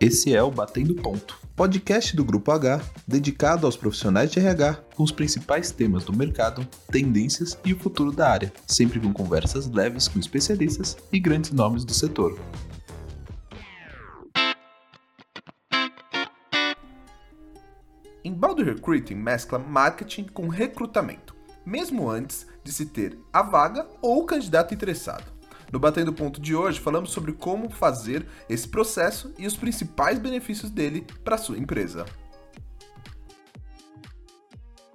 Esse é o Batendo Ponto, podcast do Grupo H, dedicado aos profissionais de RH, com os principais temas do mercado, tendências e o futuro da área, sempre com conversas leves com especialistas e grandes nomes do setor. Embalde Recruiting mescla marketing com recrutamento, mesmo antes de se ter a vaga ou o candidato interessado. No Batendo Ponto de hoje, falamos sobre como fazer esse processo e os principais benefícios dele para sua empresa.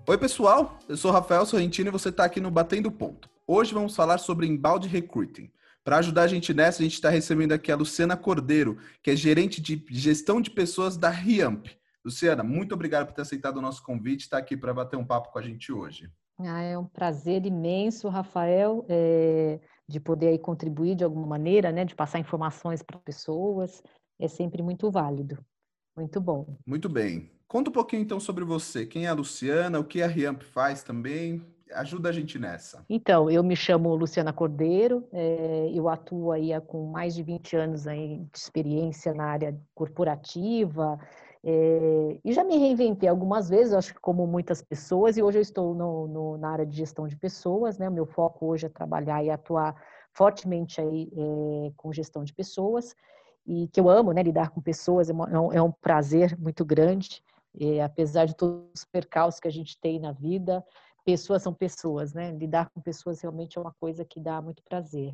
Oi, pessoal, eu sou Rafael Sorrentino e você está aqui no Batendo Ponto. Hoje vamos falar sobre embalde recruiting. Para ajudar a gente nessa, a gente está recebendo aqui a Luciana Cordeiro, que é gerente de gestão de pessoas da Riamp. Luciana, muito obrigado por ter aceitado o nosso convite e estar aqui para bater um papo com a gente hoje. Ah, é um prazer imenso, Rafael. É de poder aí contribuir de alguma maneira, né, de passar informações para pessoas, é sempre muito válido. Muito bom. Muito bem. Conta um pouquinho então sobre você. Quem é a Luciana? O que a Riamp faz também? Ajuda a gente nessa. Então, eu me chamo Luciana Cordeiro, é, eu atuo aí com mais de 20 anos aí de experiência na área corporativa, é, e já me reinventei algumas vezes, acho que como muitas pessoas, e hoje eu estou no, no, na área de gestão de pessoas, né? O meu foco hoje é trabalhar e atuar fortemente aí é, com gestão de pessoas, e que eu amo, né? Lidar com pessoas é, é um, é um prazer muito grande, apesar de todos os percalços que a gente tem na vida, pessoas são pessoas, né? Lidar com pessoas realmente é uma coisa que dá muito prazer.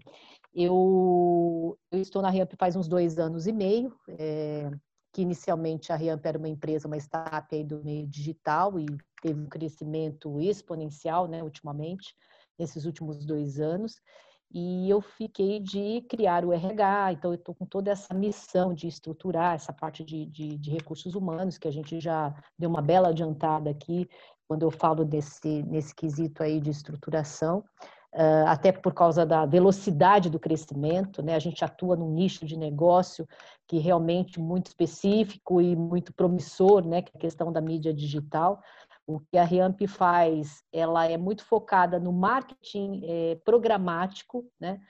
Eu, eu estou na Riamp faz uns dois anos e meio, é, que inicialmente a Riamp era uma empresa, uma startup aí do meio digital e teve um crescimento exponencial, né, ultimamente, nesses últimos dois anos. E eu fiquei de criar o RH, então eu estou com toda essa missão de estruturar essa parte de, de, de, recursos humanos, que a gente já deu uma bela adiantada aqui, quando eu falo desse, nesse quesito aí de estruturação. Uh, até por causa da velocidade do crescimento, né? A gente atua num nicho de negócio que é realmente muito específico e muito promissor, né? Que é a questão da mídia digital. O que a Riamp faz, ela é muito focada no marketing é, programático, né?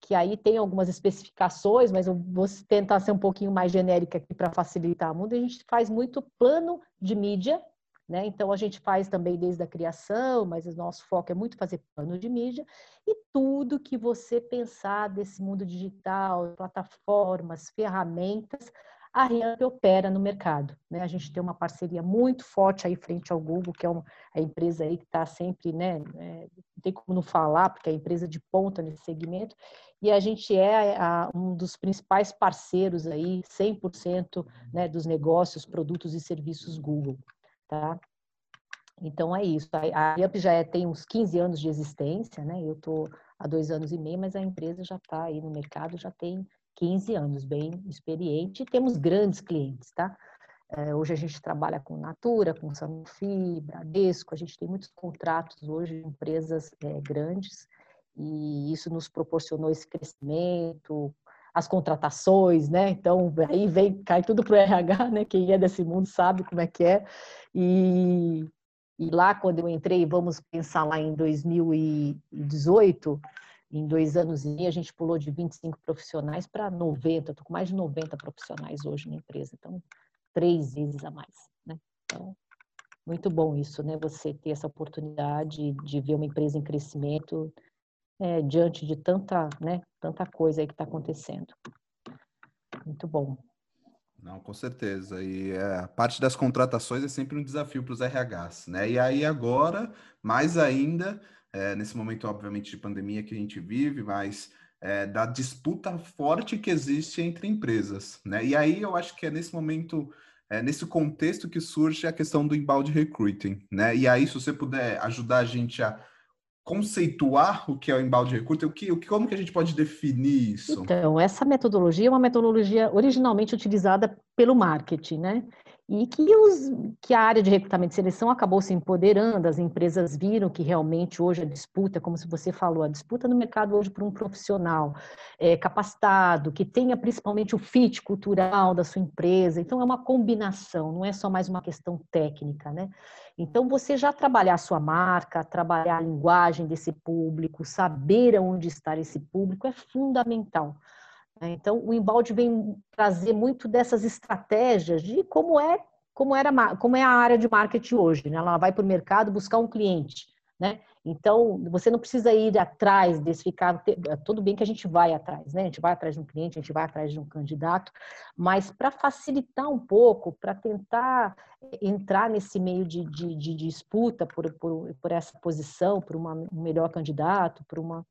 Que aí tem algumas especificações, mas eu vou tentar ser um pouquinho mais genérica aqui para facilitar muito. A gente faz muito plano de mídia, né? Então, a gente faz também desde a criação, mas o nosso foco é muito fazer plano de mídia e tudo que você pensar desse mundo digital, plataformas, ferramentas, a Riamp opera no mercado. Né? A gente tem uma parceria muito forte aí frente ao Google, que é uma, a empresa aí que está sempre, né, é, não tem como não falar, porque é a empresa de ponta nesse segmento, e a gente é a, um dos principais parceiros aí, 100% né, dos negócios, produtos e serviços Google tá? Então é isso. A IAP já é, tem uns 15 anos de existência, né? Eu estou há dois anos e meio, mas a empresa já está aí no mercado, já tem 15 anos, bem experiente, e temos grandes clientes, tá? É, hoje a gente trabalha com Natura, com Sanofi, Bradesco, a gente tem muitos contratos hoje de empresas é, grandes, e isso nos proporcionou esse crescimento, as contratações, né? Então, aí vem, cai tudo para o RH, né? Quem é desse mundo sabe como é que é. E, e lá, quando eu entrei, vamos pensar lá em 2018, em dois anos e meio, a gente pulou de 25 profissionais para 90, estou com mais de 90 profissionais hoje na empresa, então, três vezes a mais, né? Então, muito bom isso, né? Você ter essa oportunidade de ver uma empresa em crescimento é, diante de tanta, né, tanta coisa aí que está acontecendo. Muito bom. Não, com certeza. E é, a parte das contratações é sempre um desafio para os RHs, né? E aí agora, mais ainda, é, nesse momento, obviamente, de pandemia que a gente vive, mas é, da disputa forte que existe entre empresas, né? E aí eu acho que é nesse momento, é nesse contexto que surge a questão do embalde recruiting, né? E aí, se você puder ajudar a gente a conceituar o que é o embalde recruta, o que, o que, como que a gente pode definir isso? Então, essa metodologia é uma metodologia originalmente utilizada pelo marketing, né? E que, os, que a área de recrutamento e seleção acabou se empoderando, as empresas viram que realmente hoje a disputa, como se você falou, a disputa no mercado hoje por um profissional é, capacitado, que tenha principalmente o fit cultural da sua empresa, então é uma combinação, não é só mais uma questão técnica, né? Então, você já trabalhar a sua marca, trabalhar a linguagem desse público, saber aonde está esse público é fundamental. Né? Então, o embalde vem trazer muito dessas estratégias de como é como, era, como é a área de marketing hoje. Né? Ela vai para o mercado buscar um cliente. Né? Então, você não precisa ir atrás desse ficar. Tudo bem que a gente vai atrás, né? A gente vai atrás de um cliente, a gente vai atrás de um candidato, mas para facilitar um pouco, para tentar entrar nesse meio de, de, de disputa por, por, por, essa posição, por uma, um melhor candidato, por uma.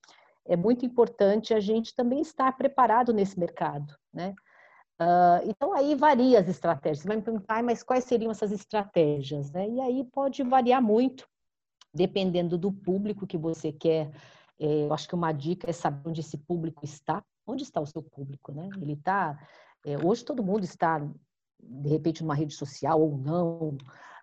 É muito importante a gente também estar preparado nesse mercado, né? Uh, então aí varia as estratégias. Você vai me perguntar, mas quais seriam essas estratégias? Né? E aí pode variar muito dependendo do público que você quer. É, eu acho que uma dica é saber onde esse público está. Onde está o seu público, né? Ele está... É, hoje todo mundo está, de repente, numa rede social ou não.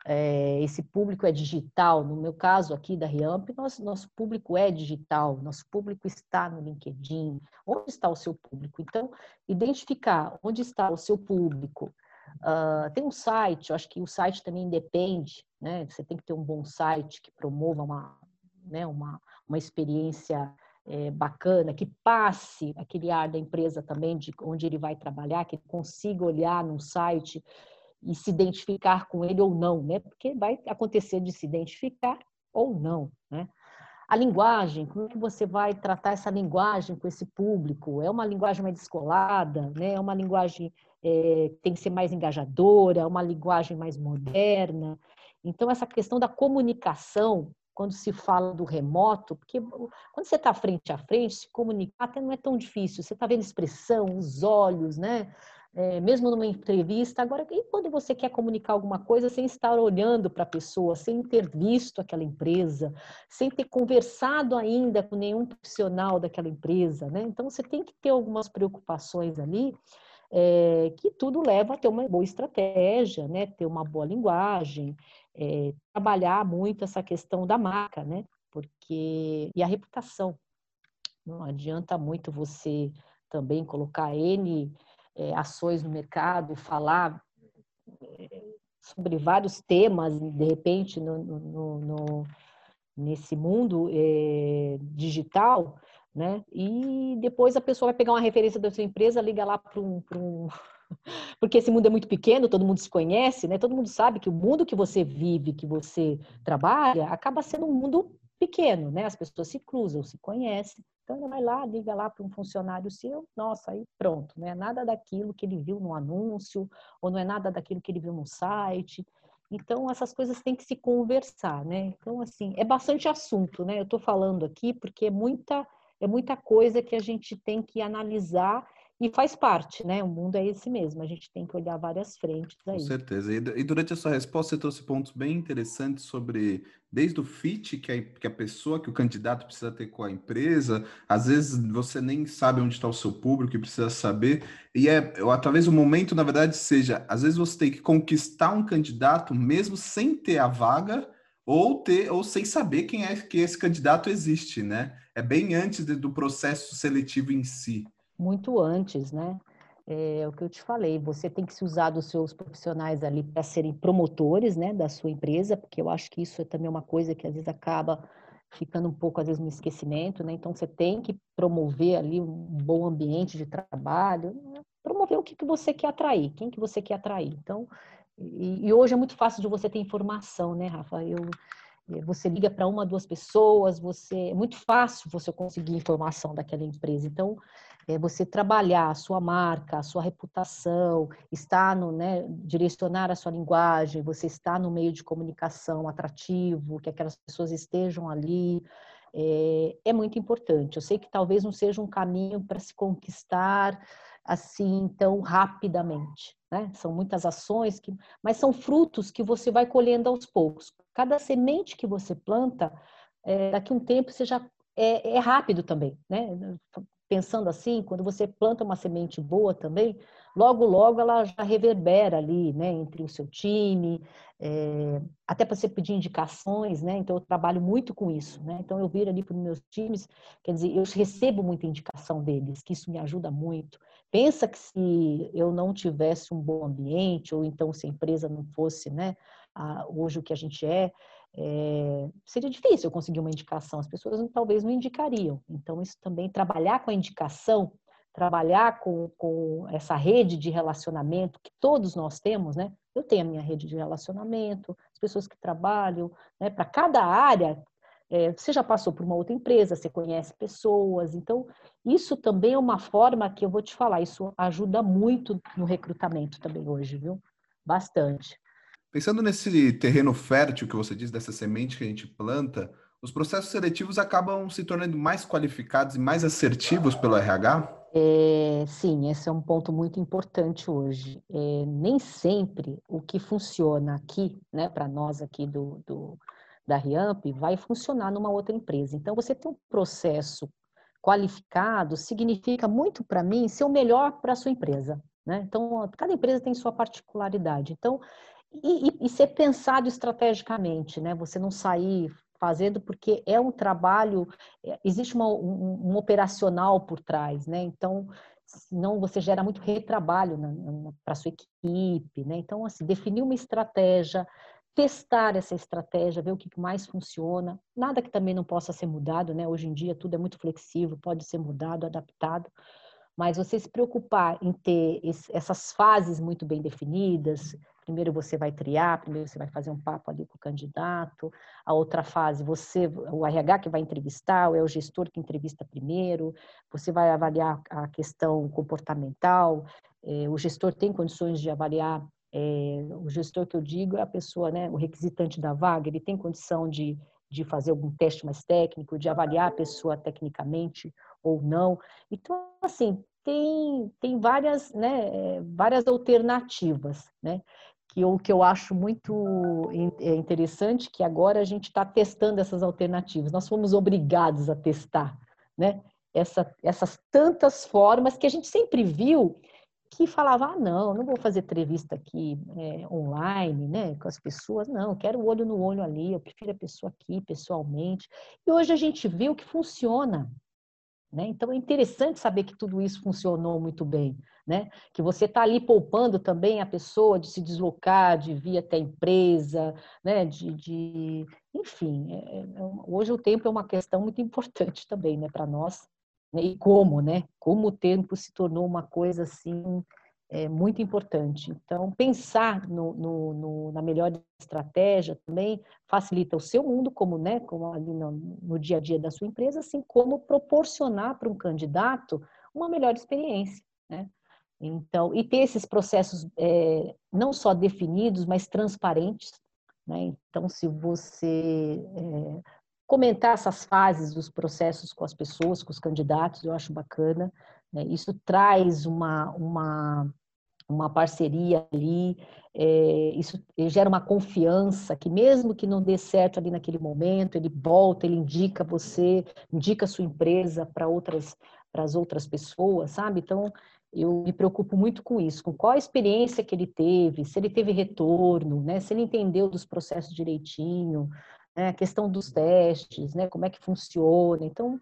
É, esse público é digital. No meu caso aqui da Riamp, nosso, nosso público é digital, nosso público está no LinkedIn. Onde está o seu público? Então, identificar onde está o seu público, Uh, tem um site, eu acho que o site também depende, né? Você tem que ter um bom site que promova uma, né, uma, uma experiência é, bacana, que passe aquele ar da empresa também, de onde ele vai trabalhar, que ele consiga olhar num site e se identificar com ele ou não, né? Porque vai acontecer de se identificar ou não, né? A linguagem, como é que você vai tratar essa linguagem com esse público? É uma linguagem mais descolada, né? É uma linguagem é, tem que ser mais engajadora, uma linguagem mais moderna. Então, essa questão da comunicação, quando se fala do remoto, porque quando você está frente a frente, se comunicar até não é tão difícil, você está vendo expressão, os olhos, né? É, mesmo numa entrevista. Agora, e quando você quer comunicar alguma coisa sem estar olhando para a pessoa, sem ter visto aquela empresa, sem ter conversado ainda com nenhum profissional daquela empresa, né? Então, você tem que ter algumas preocupações ali é, que tudo leva a ter uma boa estratégia, né? ter uma boa linguagem, é, trabalhar muito essa questão da marca, né? Porque e a reputação. Não adianta muito você também colocar N é, ações no mercado, falar sobre vários temas, de repente, no, no, no nesse mundo digital, né? E depois a pessoa vai pegar uma referência da sua empresa, liga lá para um, um, Porque esse mundo é muito pequeno, todo mundo se conhece, né? Todo mundo sabe que o mundo que você vive, que você trabalha, acaba sendo um mundo pequeno, né? As pessoas se cruzam, se conhecem. Então, ele vai lá, liga lá para um funcionário seu, nossa, aí pronto, não é nada daquilo que ele viu no anúncio, ou não é nada daquilo que ele viu no site. Então, essas coisas têm que se conversar, né? Então, assim, é bastante assunto, né? Eu estou falando aqui porque é muita é muita coisa que a gente tem que analisar e faz parte, né? O mundo é esse mesmo, a gente tem que olhar várias frentes aí. Com certeza. E durante a sua resposta, você trouxe pontos bem interessantes sobre desde o fit que a, que a pessoa, que o candidato precisa ter com a empresa, às vezes você nem sabe onde está o seu público e precisa saber, e é talvez o momento, na verdade, seja, às vezes você tem que conquistar um candidato mesmo sem ter a vaga, ou ter ou sem saber quem é que esse candidato existe, né? É bem antes de, do processo seletivo em si. Muito antes, né? É o que eu te falei, você tem que se usar dos seus profissionais ali para serem promotores, né, da sua empresa, porque eu acho que isso é também uma coisa que às vezes acaba ficando um pouco às vezes no esquecimento, né? Então você tem que promover ali um bom ambiente de trabalho, né? promover o que, que você quer atrair, quem que você quer atrair. Então, e, e, hoje é muito fácil de você ter informação, né, Rafa? Eu, eh, você liga para uma, duas pessoas, você é muito fácil você conseguir informação daquela empresa. Então, é você trabalhar a sua marca, a sua reputação, estar no, né, direcionar a sua linguagem, você estar no meio de comunicação atrativo, que aquelas pessoas estejam ali, é, é muito importante. Eu sei que talvez não seja um caminho para se conquistar assim tão rapidamente. Né? São muitas ações, que, mas são frutos que você vai colhendo aos poucos. Cada semente que você planta, é, daqui a um tempo você já é, é rápido também, né? Pensando assim, quando você planta uma semente boa também, logo, logo ela já reverbera ali, né, entre o seu time, é, até para você pedir indicações, né, então eu trabalho muito com isso, né, então eu viro ali para os meus times, quer dizer, eu recebo muita indicação deles, que isso me ajuda muito, Pensa que se eu não tivesse um bom ambiente, ou então se a empresa não fosse, né, a, hoje o que a gente é, é, seria difícil eu conseguir uma indicação, as pessoas talvez não indicariam. Então, isso também, trabalhar com a indicação, trabalhar com, com essa rede de relacionamento que todos nós temos, né? Eu tenho a minha rede de relacionamento, as pessoas que trabalham, né? Para cada área, é, você já passou por uma outra empresa, você conhece pessoas, então isso também é uma forma que eu vou te falar, isso ajuda muito no recrutamento também hoje, viu? Bastante. Pensando nesse terreno fértil que você diz, dessa semente que a gente planta, os processos seletivos acabam se tornando mais qualificados e mais assertivos pelo RH? É, sim, esse é um ponto muito importante hoje. É, nem sempre o que funciona aqui, né, para nós aqui do, do, da Riamp, vai funcionar numa outra empresa. Então, você ter um processo qualificado significa muito para mim ser o melhor para a sua empresa. Né? Então, cada empresa tem sua particularidade. Então, e, e, e ser pensado estrategicamente, né? Você não sair fazendo porque é um trabalho, é, existe uma, um, um, operacional por trás, né? Então, senão você gera muito retrabalho para sua equipe, né? Então, assim, definir uma estratégia, testar essa estratégia, ver o que mais funciona, nada que também não possa ser mudado, né? Hoje em dia tudo é muito flexível, pode ser mudado, adaptado, mas você se preocupar em ter essas fases muito bem definidas, Primeiro você vai triar, primeiro você vai fazer um papo ali com o candidato. A outra fase, você, o RH que vai entrevistar, ou é o gestor que entrevista primeiro. Você vai avaliar a questão comportamental. É, o gestor tem condições de avaliar. É, o gestor que eu digo é a pessoa, né, o requisitante da vaga. Ele tem condição de de fazer algum teste mais técnico, de avaliar a pessoa tecnicamente ou não. Então, assim, tem, tem várias, né, várias alternativas, né? que o que eu acho muito é interessante que agora a gente está testando essas alternativas. Nós fomos obrigados a testar, né? Essa, essas tantas formas que a gente sempre viu que falava, ah, não, não vou fazer entrevista aqui é, online, né, com as pessoas, não, quero olho no olho ali, eu prefiro a pessoa aqui, pessoalmente. E hoje a gente viu que funciona, né? Então é interessante saber que tudo isso funcionou muito bem né? Que você está ali poupando também a pessoa de se deslocar, de vir até a empresa, né? De, de... enfim, é, é, é hoje o tempo é uma questão muito importante também, né? Para nós né? e como, né? Como o tempo se tornou uma coisa assim é muito importante. Então, pensar no, no, no, na melhor estratégia também facilita o seu mundo, como, né, como ali no, no dia a dia da sua empresa, assim como proporcionar para um candidato uma melhor experiência, né? Então, e ter esses processos é, não só definidos, mas transparentes. Né? Então, se você é, comentar essas fases dos processos com as pessoas, com os candidatos, eu acho bacana. Né? Isso traz uma, uma, uma parceria ali, é, isso gera uma confiança que mesmo que não dê certo ali naquele momento, ele volta, ele indica você, indica sua empresa para outras para as outras pessoas, sabe? Então, eu me preocupo muito com isso, com qual a experiência que ele teve, se ele teve retorno, né, se ele entendeu dos processos direitinho, né, a questão dos testes, né, como é que funciona. Então,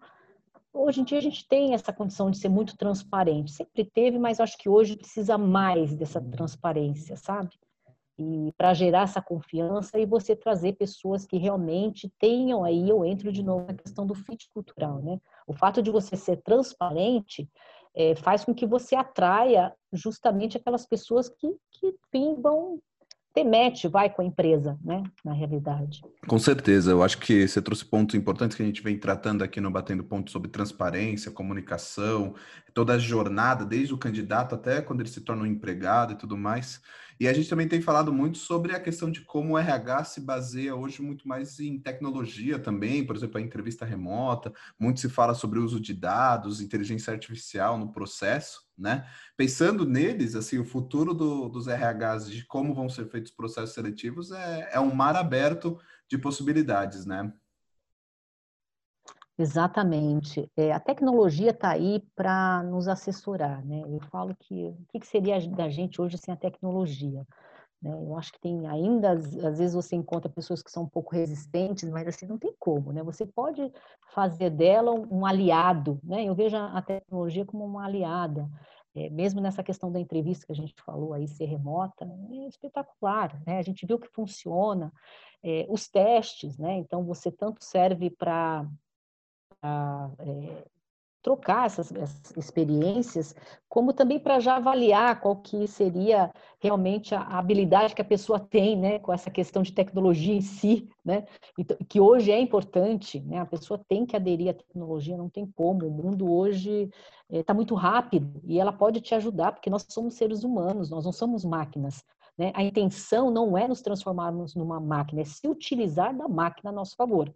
hoje em dia a gente tem essa condição de ser muito transparente, sempre teve, mas acho que hoje precisa mais dessa transparência, sabe? E para gerar essa confiança e você trazer pessoas que realmente tenham aí, eu entro de novo na questão do fit cultural, né? O fato de você ser transparente é, faz com que você atraia justamente aquelas pessoas que, que enfim, vão ter match, vai com a empresa, né, na realidade. Com certeza, eu acho que você trouxe pontos importantes que a gente vem tratando aqui no Batendo Ponto sobre transparência, comunicação, toda a jornada, desde o candidato até quando ele se torna um empregado e tudo mais. E a gente também tem falado muito sobre a questão de como o RH se baseia hoje muito mais em tecnologia também, por exemplo, a entrevista remota, muito se fala sobre o uso de dados, inteligência artificial no processo, né? Pensando neles, assim, o futuro do, dos RHs, de como vão ser feitos os processos seletivos, é, é um mar aberto de possibilidades, né? Exatamente. É, a tecnologia está aí para nos assessorar, né? Eu falo que o que, que seria da gente hoje sem a tecnologia? Né? Eu acho que tem ainda, às, vezes você encontra pessoas que são um pouco resistentes, mas assim, não tem como, né? Você pode fazer dela um, aliado, né? Eu vejo a, a tecnologia como uma aliada. É, mesmo nessa questão da entrevista que a gente falou aí, ser remota, é espetacular, né? A gente viu que funciona. É, os testes, né? Então, você tanto serve para é, trocar essas, essas experiências, como também para já avaliar qual que seria realmente a, habilidade que a pessoa tem, né, com essa questão de tecnologia em si, né, que hoje é importante, né, a pessoa tem que aderir à tecnologia, não tem como, o mundo hoje está eh, muito rápido e ela pode te ajudar, porque nós somos seres humanos, nós não somos máquinas, né, a intenção não é nos transformarmos numa máquina, é se utilizar da máquina a nosso favor,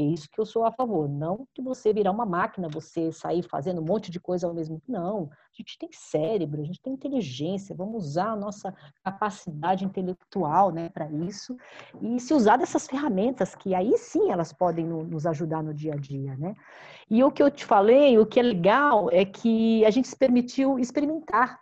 é isso que eu sou a favor. Não que você virar uma máquina, você sair fazendo um monte de coisa ao mesmo tempo. Não. A gente tem cérebro, a gente tem inteligência. Vamos usar a nossa capacidade intelectual né, para isso. E se usar dessas ferramentas, que aí sim elas podem nos ajudar no dia a dia. Né? E o que eu te falei, o que é legal é que a gente se permitiu experimentar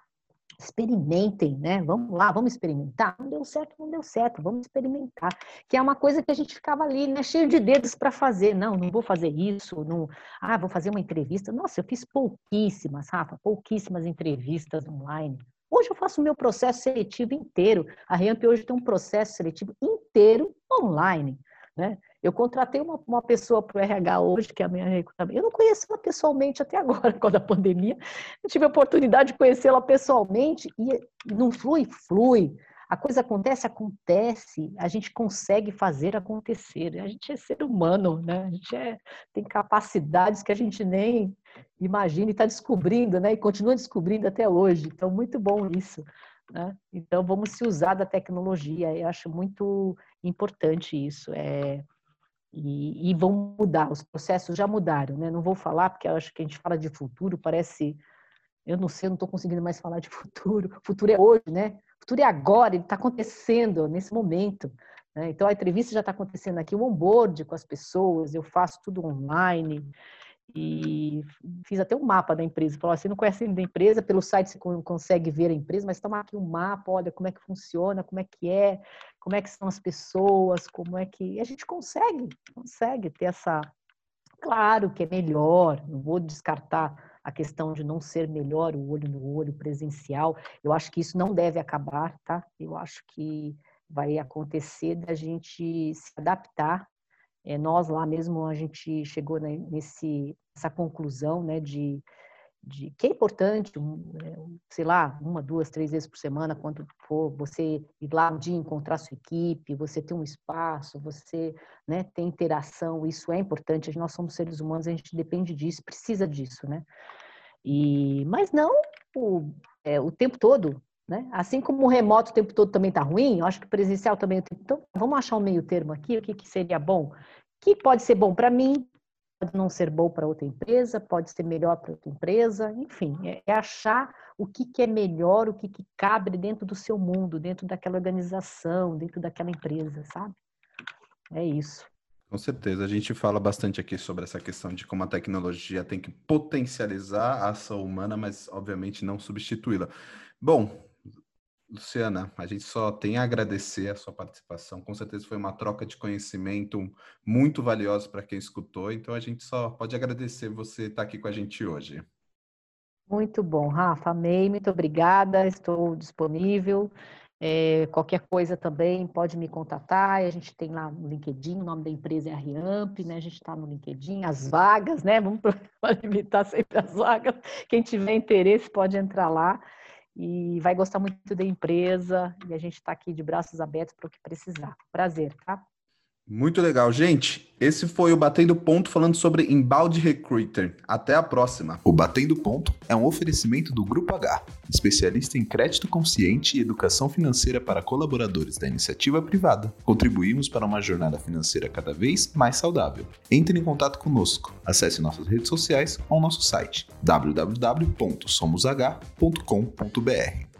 experimentem, né? Vamos lá, vamos experimentar. Não deu certo, não deu certo, vamos experimentar. Que é uma coisa que a gente ficava ali, né, cheio de dedos para fazer. Não, não vou fazer isso, não. Ah, vou fazer uma entrevista. Nossa, eu fiz pouquíssimas, Rafa, pouquíssimas entrevistas online. Hoje eu faço o meu processo seletivo inteiro. A Ramp hoje tem um processo seletivo inteiro online, né? Eu contratei uma, uma pessoa para o RH hoje, que é a minha recrutamento. Eu não conheci ela pessoalmente até agora, com a pandemia. Eu tive a oportunidade de conhecê-la pessoalmente e não flui? Flui. A coisa acontece? Acontece. A gente consegue fazer acontecer. A gente é ser humano, né? A gente é, tem capacidades que a gente nem imagina e está descobrindo, né? E continua descobrindo até hoje. Então, muito bom isso. Né? Então, vamos se usar da tecnologia. Eu acho muito importante isso. É, e, e, vão mudar, os processos já mudaram, né? Não vou falar, porque acho que a gente fala de futuro, parece. Eu não sei, não estou conseguindo mais falar de futuro. O futuro é hoje, né? O futuro é agora, ele está acontecendo nesse momento. Né? Então a entrevista já está acontecendo aqui, o onboard com as pessoas, eu faço tudo online e fiz até um mapa da empresa. Falou assim, não conhece a empresa, pelo site você consegue ver a empresa, mas toma aqui um mapa, olha como é que funciona, como é que é, como é que são as pessoas, como é que... E a gente consegue, consegue ter essa... Claro que é melhor, não vou descartar a questão de não ser melhor o olho no olho presencial. Eu acho que isso não deve acabar, tá? Eu acho que vai acontecer da gente se adaptar é, nós lá mesmo, a gente chegou nesse, nessa conclusão né, de, de que é importante, um, é, sei lá, uma, duas, três vezes por semana, quando for você ir lá um dia encontrar sua equipe, você ter um espaço, você né, ter interação, isso é importante. Nós somos seres humanos, a gente depende disso, precisa disso, né? E, mas não o, é, o tempo todo, né? Assim como o remoto o tempo todo também está ruim, eu acho que o presencial também. Então, vamos achar um meio termo aqui, o que, que seria bom? Que pode ser bom para mim, pode não ser bom para outra empresa, pode ser melhor para outra empresa, enfim, é, é, achar o que, que é melhor, o que, que cabe dentro do seu mundo, dentro daquela organização, dentro daquela empresa, sabe? É isso. Com certeza, a gente fala bastante aqui sobre essa questão de como a tecnologia tem que potencializar a ação humana, mas obviamente não substituí-la. Bom, Luciana, a gente só tem a agradecer a sua participação. Com certeza foi uma troca de conhecimento muito valiosa para quem escutou. Então a gente só pode agradecer você estar aqui com a gente hoje. Muito bom, Rafa. Amei, muito obrigada. Estou disponível. É, qualquer coisa também pode me contatar. A gente tem lá no LinkedIn, o nome da empresa é a Riamp, né? A gente está no LinkedIn, as vagas, né? Vamos limitar sempre as vagas. Quem tiver interesse pode entrar lá e vai gostar muito da empresa e a gente está aqui de braços abertos para o que precisar. Prazer, tá? Muito legal, gente. Esse foi o Batendo Ponto falando sobre Embalde Recruiter. Até a próxima. O Batendo Ponto é um oferecimento do Grupo H, especialista em crédito consciente e educação financeira para colaboradores da iniciativa privada. Contribuímos para uma jornada financeira cada vez mais saudável. Entre em contato conosco. Acesse nossas redes sociais ou nosso site www.somosh.com.br.